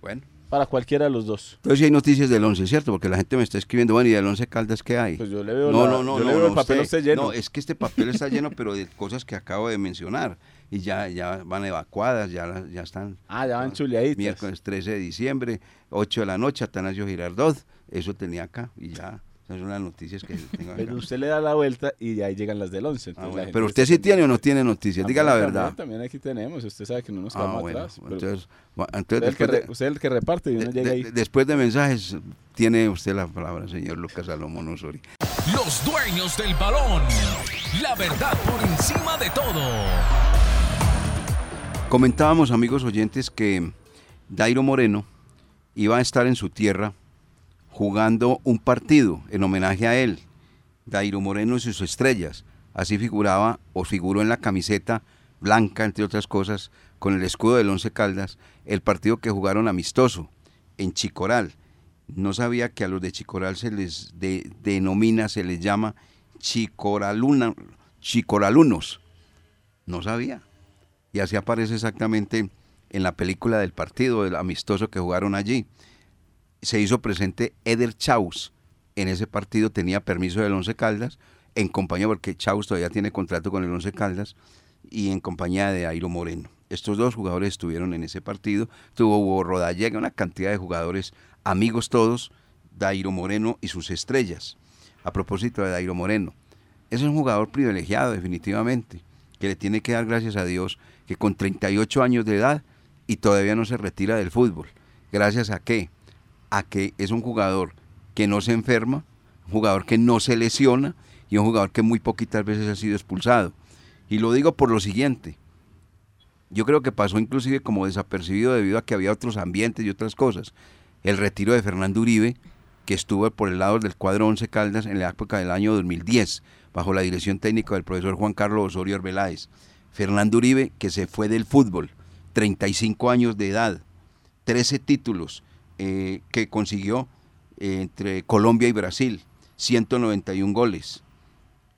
[SPEAKER 3] Bueno.
[SPEAKER 6] para cualquiera de los dos.
[SPEAKER 3] Entonces hay noticias del 11, ¿cierto? Porque la gente me está escribiendo, bueno, ¿y del 11 Caldas qué hay?
[SPEAKER 6] Pues yo le veo,
[SPEAKER 3] no,
[SPEAKER 6] la-
[SPEAKER 3] no, no,
[SPEAKER 6] yo le
[SPEAKER 3] no,
[SPEAKER 6] el papel lleno.
[SPEAKER 3] No, es que este papel está lleno, pero de cosas que acabo de mencionar. Y ya, ya van evacuadas, ya, las- ya están.
[SPEAKER 6] Ah, ya van chuleaditas.
[SPEAKER 3] Miércoles 13 de diciembre, 8 de la noche, Atanasio Girardot. Eso tenía acá y ya. Esas son las noticias que tengo acá.
[SPEAKER 6] Pero usted le da la vuelta y ahí llegan las del 11.
[SPEAKER 3] Ah,
[SPEAKER 6] la
[SPEAKER 3] pero usted sí tiene o no tiene noticias, diga la verdad.
[SPEAKER 6] También, también aquí tenemos, usted sabe que no nos
[SPEAKER 3] Ah,
[SPEAKER 6] quedamos
[SPEAKER 3] bueno,
[SPEAKER 6] atrás.
[SPEAKER 3] entonces, bueno,
[SPEAKER 6] usted,
[SPEAKER 3] entonces
[SPEAKER 6] es el que
[SPEAKER 3] después de-
[SPEAKER 6] re- usted es el que reparte y uno
[SPEAKER 3] de-
[SPEAKER 6] llega
[SPEAKER 3] de-
[SPEAKER 6] ahí.
[SPEAKER 3] después de mensajes, tiene usted la palabra, señor Lucas Salomón Osorio.
[SPEAKER 8] Los dueños del balón. La verdad por encima de todo.
[SPEAKER 3] Comentábamos, amigos oyentes, que Dairo Moreno iba a estar en su tierra jugando un partido en homenaje a él. Dairo Moreno y sus estrellas. Así figuraba o figuró en la camiseta blanca, entre otras cosas, con el escudo del Once Caldas, el partido que jugaron amistoso en Chicoral. No sabía que a los de Chicoral se les de- denomina, se les llama Chicoraluna, Chicoralunos. No sabía. Y así aparece exactamente en la película del partido, del amistoso que jugaron allí. Se hizo presente Eder Chaus. En ese partido tenía permiso del Once Caldas, en compañía, porque Chaus todavía tiene contrato con el Once Caldas, y en compañía de Airo Moreno. Estos dos jugadores estuvieron en ese partido. Tuvo Rodallega, una cantidad de jugadores, amigos todos, Dairo Moreno y sus estrellas. A propósito de Dairo Moreno, es un jugador privilegiado definitivamente, que le tiene que dar gracias a Dios que con 38 años de edad y todavía no se retira del fútbol. ¿Gracias a qué? A que es un jugador que no se enferma, un jugador que no se lesiona y un jugador que muy poquitas veces ha sido expulsado. Y lo digo por lo siguiente. Yo creo que pasó inclusive como desapercibido debido a que había otros ambientes y otras cosas. El retiro de Fernando Uribe, que estuvo por el lado del cuadro 11 Caldas en la época del año 2010, bajo la dirección técnica del profesor Juan Carlos Osorio Arbeláez. Fernando Uribe, que se fue del fútbol, 35 años de edad, 13 títulos eh, que consiguió eh, entre Colombia y Brasil, 191 goles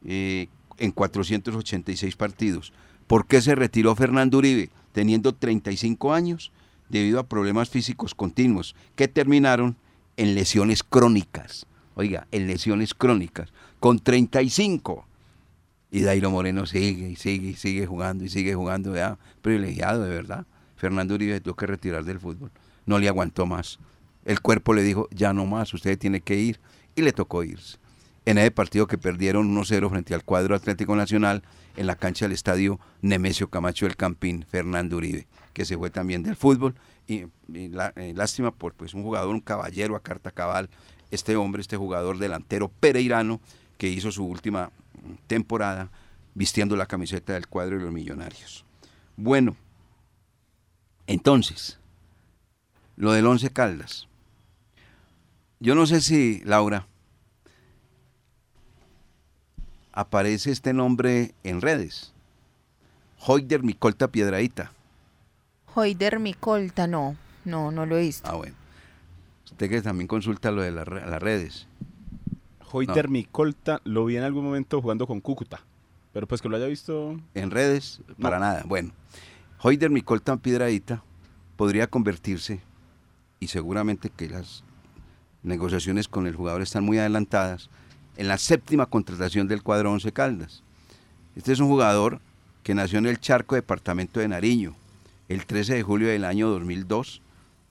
[SPEAKER 3] eh, en 486 partidos. ¿Por qué se retiró Fernando Uribe teniendo 35 años? Debido a problemas físicos continuos que terminaron en lesiones crónicas. Oiga, en lesiones crónicas. Con 35. Y Dairo Moreno sigue y sigue y sigue jugando y sigue jugando. Ya, privilegiado, de verdad. Fernando Uribe tuvo que retirar del fútbol. No le aguantó más. El cuerpo le dijo, ya no más, usted tiene que ir. Y le tocó irse. En ese partido que perdieron 1-0 frente al cuadro Atlético Nacional en la cancha del estadio Nemesio Camacho del Campín, Fernando Uribe, que se fue también del fútbol. Y, eh, lástima por pues, un jugador, un caballero a carta cabal, este hombre, este jugador delantero pereirano, que hizo su última temporada vistiendo la camiseta del cuadro de los millonarios. Bueno, entonces, lo del Once Caldas. Yo no sé si, Laura, aparece este nombre en redes. Hoider Micolta Piedradita.
[SPEAKER 4] Hoider Micolta, no, no, no lo he visto.
[SPEAKER 3] Ah, bueno. Usted que también consulta lo de las re- las redes.
[SPEAKER 6] Hoiter
[SPEAKER 3] No.
[SPEAKER 6] Micolta lo vi en algún momento jugando con Cúcuta. Pero pues que lo haya visto.
[SPEAKER 3] En redes, para nada. Bueno, Hoider Micolta Piedradita podría convertirse, y seguramente que las negociaciones con el jugador están muy adelantadas, en la séptima contratación del cuadro Once Caldas. Este es un jugador que nació en el Charco, departamento de Nariño, el 13 de julio del año 2002.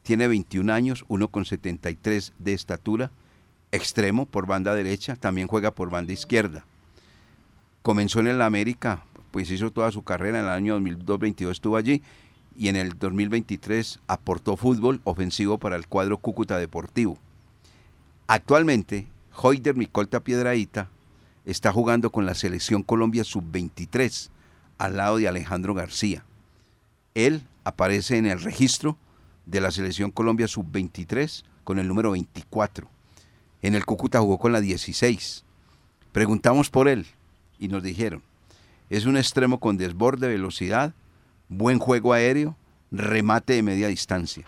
[SPEAKER 3] Tiene 21 años, 1,73 de estatura, extremo por banda derecha, también juega por banda izquierda. comenzó en el América, pues hizo toda su carrera, en el año 2022 estuvo allí y en el 2023 aportó fútbol ofensivo para el cuadro Cúcuta Deportivo. Actualmente, Hoider Micolta Piedraíta está jugando con la selección Colombia sub-23 al lado de Alejandro García. Él aparece en el registro de la selección Colombia sub-23 con el número 24. En el Cúcuta jugó con la 16. Preguntamos por él y nos dijeron, es un extremo con desborde, velocidad, buen juego aéreo, remate de media distancia.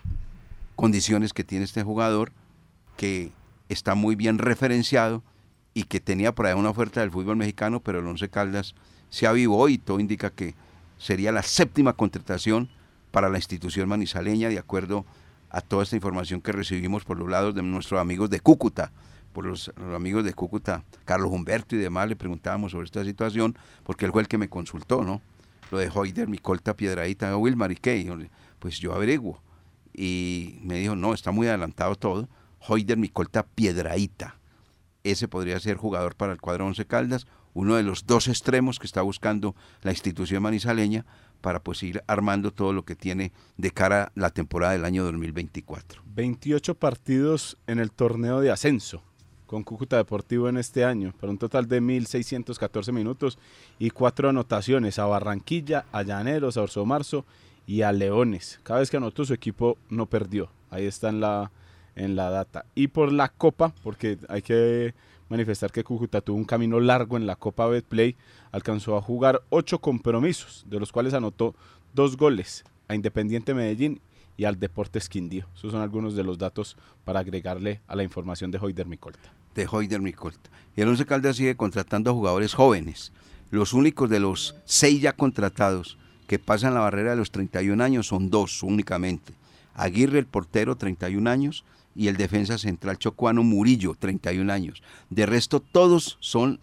[SPEAKER 3] Condiciones que tiene este jugador que está muy bien referenciado y que tenía por ahí una oferta del fútbol mexicano, pero el Once Caldas se avivó y todo indica que sería la séptima contratación para la institución manizaleña, de acuerdo a toda esta información que recibimos por los lados de nuestros amigos de Cúcuta, por los, amigos de Cúcuta, Carlos Humberto y demás, le preguntábamos sobre esta situación, porque él fue el que me consultó, ¿no? Lo de Hoider, mi colta piedradita, Wilmar y qué, pues yo averiguo. Y me dijo, no, está muy adelantado todo. Hoider, mi colta piedraíta. Ese podría ser jugador para el cuadro Once Caldas, uno de los dos extremos que está buscando la institución manizaleña para pues ir armando todo lo que tiene de cara a la temporada del año 2024.
[SPEAKER 6] 28 partidos en el torneo de ascenso con Cúcuta Deportivo en este año, para un total de 1.614 minutos y cuatro anotaciones a Barranquilla, a Llaneros, a Orso Marzo y a Leones. Cada vez que anotó su equipo no perdió. Ahí está en la, en la data. Y por la Copa, porque hay que manifestar que Cúcuta tuvo un camino largo en la Copa Betplay, alcanzó a jugar ocho compromisos, de los cuales anotó dos goles a Independiente Medellín y al Deportes Quindío. Esos son algunos de los datos para agregarle a la información de Hoider Micolta.
[SPEAKER 3] de Hoider Micolta. Y el Once Caldas sigue contratando a jugadores jóvenes. Los únicos de los seis ya contratados que pasan la barrera de los 31 años son dos únicamente. Aguirre, el portero, 31 años, y el defensa central chocuano Murillo, 31 años. De resto, todos son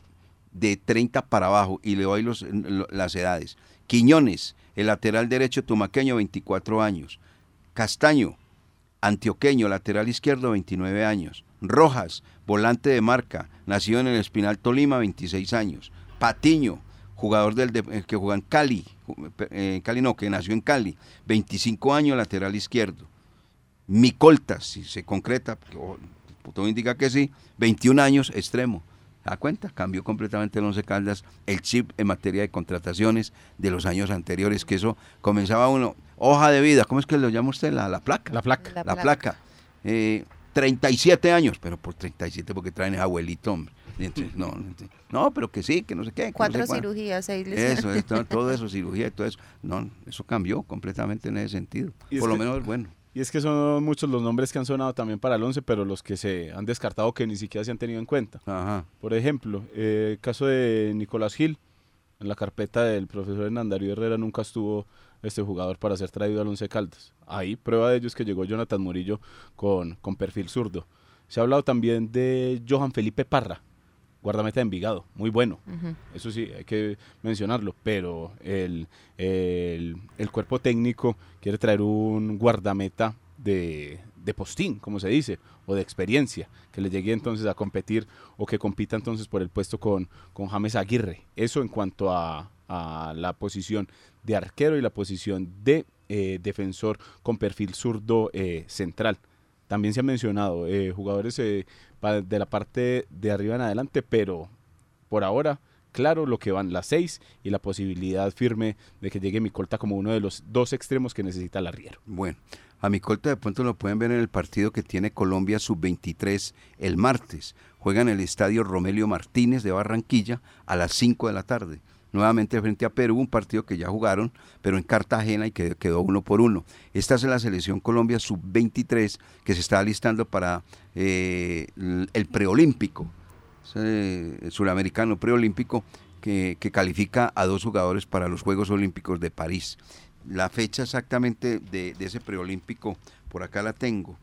[SPEAKER 3] de 30 para abajo, y le doy las edades. Quiñones, el lateral derecho tumaqueño, 24 años. Castaño, Antioqueño, lateral izquierdo, 29 años. Rojas, volante de marca, nacido en el Espinal Tolima, 26 años. Patiño, jugador del de- eh, que juega en Cali, eh, Cali no, que nació en Cali, 25 años, lateral izquierdo. Micoltas, si se concreta, porque, oh, todo indica que sí, 21 años, extremo. ¿Se da cuenta? Cambió completamente el Once Caldas el chip en materia de contrataciones de los años anteriores, que eso comenzaba uno, hoja de vida, ¿cómo es que lo llama usted? La, la placa.
[SPEAKER 6] La placa.
[SPEAKER 4] La
[SPEAKER 3] La,
[SPEAKER 4] placa.
[SPEAKER 3] placa. Eh, 37 años, pero por 37 porque traen a abuelito, hombre. Entonces, no, no, pero que sí, que no sé qué. no
[SPEAKER 4] Cuatro
[SPEAKER 3] sé
[SPEAKER 4] cirugías, seis lesiones.
[SPEAKER 3] Eso, es, todo, eso, cirugía y todo eso. No, eso cambió completamente en ese sentido. Por lo
[SPEAKER 6] que-
[SPEAKER 3] menos, bueno.
[SPEAKER 6] Y es que son muchos los nombres que han sonado también para el 11, pero los que se han descartado que ni siquiera se han tenido en cuenta.
[SPEAKER 3] Ajá.
[SPEAKER 6] Por ejemplo, eh, el caso de Nicolás Gil, en la carpeta del profesor Hernandario Herrera nunca estuvo este jugador para ser traído al Once Caldas. Ahí, prueba de ello es que llegó Jonathan Murillo con, con perfil zurdo. Se ha hablado también de Johan Felipe Parra, guardameta de Envigado, muy bueno. Eso sí, hay que mencionarlo, pero el, el, el cuerpo técnico quiere traer un guardameta de, de postín, como se dice, o de experiencia, que le llegue entonces a competir o que compita entonces por el puesto con, con James Aguirre. Eso en cuanto a, a la posición de arquero y la posición de eh, defensor con perfil zurdo eh, central. También se han mencionado eh, jugadores eh, de la parte de arriba en adelante, pero por ahora, claro lo que van las seis y la posibilidad firme de que llegue Micolta como uno de los dos extremos que necesita el arriero.
[SPEAKER 3] Bueno, a mi colta de pronto lo pueden ver en el partido que tiene Colombia sub-23 el martes. Juega en el estadio Romelio Martínez de Barranquilla a las 5 de la tarde. Nuevamente frente a Perú, un partido que ya jugaron, pero en Cartagena y que quedó uno por uno. Esta es la selección Colombia sub-23 que se está alistando para eh, el preolímpico, el suramericano preolímpico que, que califica a dos jugadores para los Juegos Olímpicos de París. La fecha exactamente de ese preolímpico, por acá la tengo.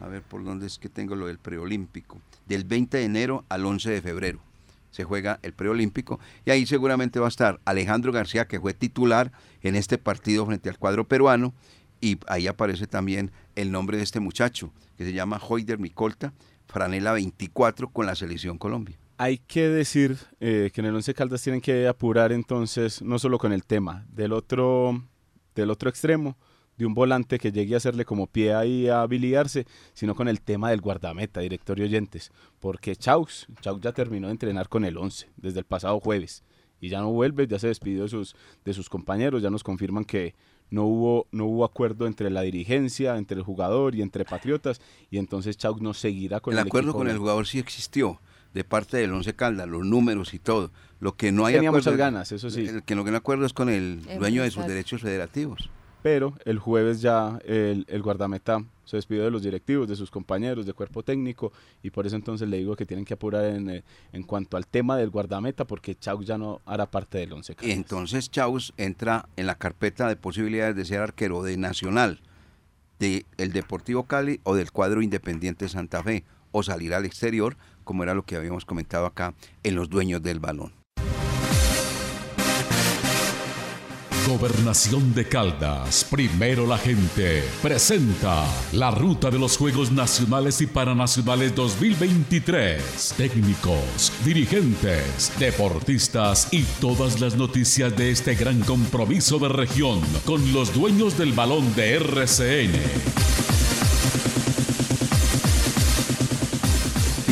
[SPEAKER 3] A ver por dónde es que tengo lo del preolímpico. Del 20 de enero al 11 de febrero se juega el preolímpico y ahí seguramente va a estar Alejandro García que fue titular en este partido frente al cuadro peruano y ahí aparece también el nombre de este muchacho que se llama Hoider Micolta, franela 24 con la selección Colombia.
[SPEAKER 6] Hay que decir eh, que en el Once Caldas tienen que apurar entonces, no solo con el tema del otro, del otro extremo, de un volante que llegue a hacerle como pie ahí a habilitarse, sino con el tema del guardameta, director y oyentes. Porque Chaux, Chaux ya terminó de entrenar con el 11 desde el pasado jueves y ya no vuelve, ya se despidió de sus, de sus compañeros, ya nos confirman que no hubo, no hubo acuerdo entre la dirigencia, entre el jugador y entre Patriotas, y entonces Chaux no seguirá con
[SPEAKER 3] el
[SPEAKER 6] el,
[SPEAKER 3] acuerdo
[SPEAKER 6] equipo
[SPEAKER 3] con el jugador sí existió de parte del Once Caldas, los números y todo. Lo que no hay
[SPEAKER 6] Tenía
[SPEAKER 3] acuerdo,
[SPEAKER 6] muchas ganas, eso sí.
[SPEAKER 3] El que lo que no acuerdo es con el dueño de sus derechos federativos.
[SPEAKER 6] Pero el jueves ya el, guardameta se despidió de los directivos, de sus compañeros, de cuerpo técnico, y por eso entonces le digo que tienen que apurar en, eh, en cuanto al tema del guardameta, porque Chaux ya no hará parte del once. Caldas.
[SPEAKER 3] entonces Chaus entra en la carpeta de posibilidades de ser arquero de Nacional, de el Deportivo Cali o del cuadro Independiente Santa Fe, o salir al exterior, como era lo que habíamos comentado acá en los dueños del balón.
[SPEAKER 5] Gobernación de Caldas, primero la gente, presenta la ruta de los Juegos Nacionales y Paranacionales 2023. Técnicos, dirigentes, deportistas y todas las noticias de este gran compromiso de región con los dueños del balón de RCN.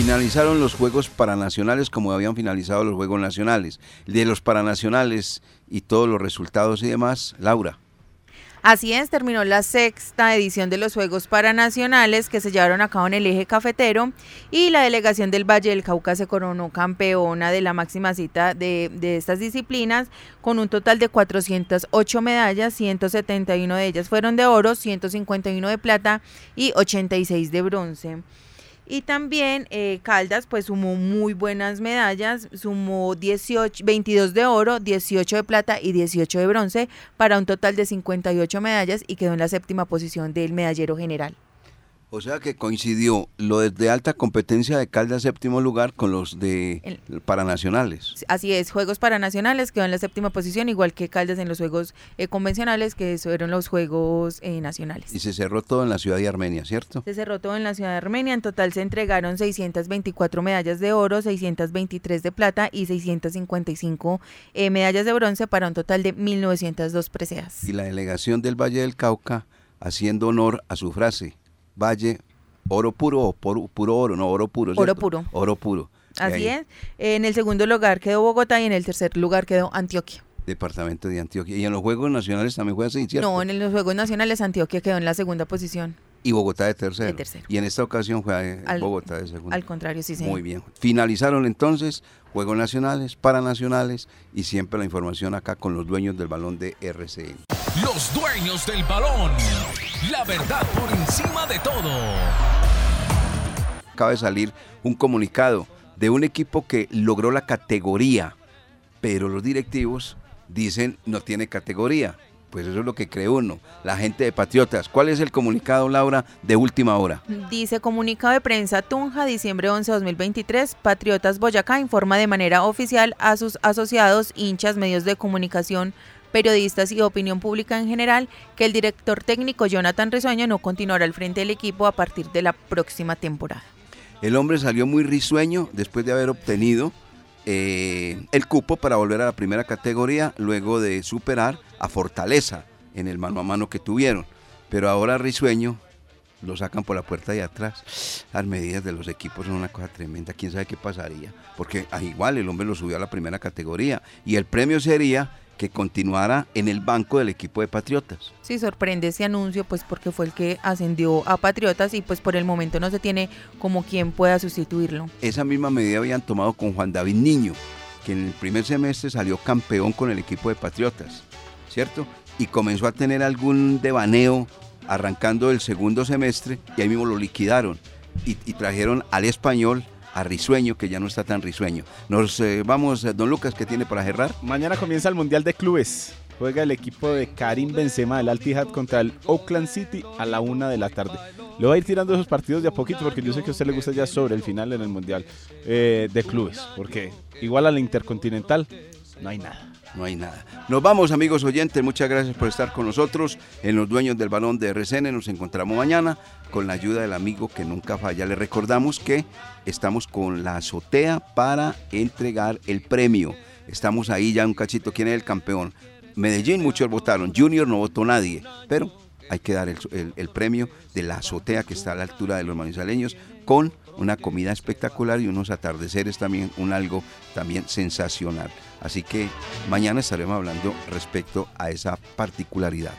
[SPEAKER 3] Finalizaron los Juegos Paranacionales como habían finalizado los Juegos Nacionales. De los Paranacionales y todos los resultados y demás, Laura.
[SPEAKER 4] Así es, terminó la sexta edición de los Juegos Paranacionales que se llevaron a cabo en el eje cafetero y la delegación del Valle del Cauca se coronó campeona de la máxima cita de, de estas disciplinas con un total de 408 medallas, 171 de ellas fueron de oro, 151 de plata y 86 de bronce. Y también eh, Caldas pues sumó muy buenas medallas, sumó 18, 22 de oro, 18 de plata y 18 de bronce para un total de 58 medallas y quedó en la séptima posición del medallero general.
[SPEAKER 3] O sea que coincidió lo de, alta competencia de Caldas séptimo lugar con los de
[SPEAKER 4] El-
[SPEAKER 3] Paranacionales.
[SPEAKER 4] Así es, Juegos Paranacionales quedó en la séptima posición, igual que Caldas en los Juegos eh, convencionales, que fueron los Juegos eh, Nacionales.
[SPEAKER 3] Y se cerró todo en la ciudad de Armenia, ¿cierto?
[SPEAKER 4] Se cerró todo en la ciudad de Armenia. En total se entregaron 624 medallas de oro, 623 de plata y 655 eh, medallas de bronce para un total de 1902 preseas.
[SPEAKER 3] Y la delegación del Valle del Cauca haciendo honor a su frase, Valle, oro puro o puro, puro oro, no, oro puro.
[SPEAKER 4] Oro puro.
[SPEAKER 3] Oro puro.
[SPEAKER 4] Así es. En el segundo lugar quedó Bogotá y en el tercer lugar quedó Antioquia.
[SPEAKER 3] Departamento de Antioquia. Y en los Juegos Nacionales también fue así, ¿cierto?
[SPEAKER 4] No, en los Juegos Nacionales Antioquia quedó en la segunda posición.
[SPEAKER 3] Y Bogotá de tercero.
[SPEAKER 4] De tercero.
[SPEAKER 3] Y en esta ocasión fue eh,
[SPEAKER 4] Al-
[SPEAKER 3] Bogotá de segundo.
[SPEAKER 4] Al contrario, sí, señor.
[SPEAKER 3] Muy bien. Finalizaron entonces Juegos Nacionales, Paranacionales y siempre la información acá con los dueños del balón de RCN.
[SPEAKER 8] Los dueños del balón. La verdad por encima de todo.
[SPEAKER 3] acaba de salir un comunicado de un equipo que logró la categoría, pero los directivos dicen no tiene categoría. Pues eso es lo que cree uno, la gente de Patriotas. ¿Cuál es el comunicado, Laura, de última hora?
[SPEAKER 4] Dice comunicado de prensa Tunja, diciembre 11 2023, Patriotas Boyacá informa de manera oficial a sus asociados, hinchas, medios de comunicación, periodistas y opinión pública en general que el director técnico Jonathan Risueño no continuará al frente del equipo a partir de la próxima temporada.
[SPEAKER 3] El hombre salió muy risueño después de haber obtenido eh, el cupo para volver a la primera categoría, luego de superar a Fortaleza en el mano a mano que tuvieron. Pero ahora risueño lo sacan por la puerta de atrás. Las medidas de los equipos son una cosa tremenda. ¿Quién sabe qué pasaría? Porque ah, igual el hombre lo subió a la primera categoría y el premio sería que continuara en el banco del equipo de Patriotas.
[SPEAKER 4] Sí, sorprende ese anuncio, pues porque fue el que ascendió a Patriotas y pues por el momento no se tiene como quien pueda sustituirlo.
[SPEAKER 3] Esa misma medida habían tomado con Juan David Niño, que en el primer semestre salió campeón con el equipo de Patriotas, ¿cierto? Y comenzó a tener algún devaneo arrancando el segundo semestre y ahí mismo lo liquidaron y, trajeron al español a Risueño, que ya no está tan risueño. Nos eh, vamos, eh, don Lucas, ¿qué tiene para cerrar?
[SPEAKER 6] Mañana comienza el Mundial de Clubes. Juega el equipo de Karim Benzema del Al Ittihad contra el Oakland City a la una de la tarde. Le voy a ir tirando esos partidos de a poquito porque yo sé que a usted le gusta ya sobre el final en el Mundial eh, de Clubes. Porque igual a la Intercontinental no hay nada.
[SPEAKER 3] No hay nada. Nos vamos, amigos oyentes. Muchas gracias por estar con nosotros. En los dueños del balón de RCN nos encontramos mañana con la ayuda del amigo que nunca falla. Le recordamos que estamos con la azotea para entregar el premio. Estamos ahí ya un cachito. ¿Quién es el campeón? Medellín, muchos votaron. Junior no votó nadie. Pero hay que dar el, premio de la azotea que está a la altura de los manizaleños con una comida espectacular y unos atardeceres también, un algo también sensacional. Así que mañana estaremos hablando respecto a esa particularidad.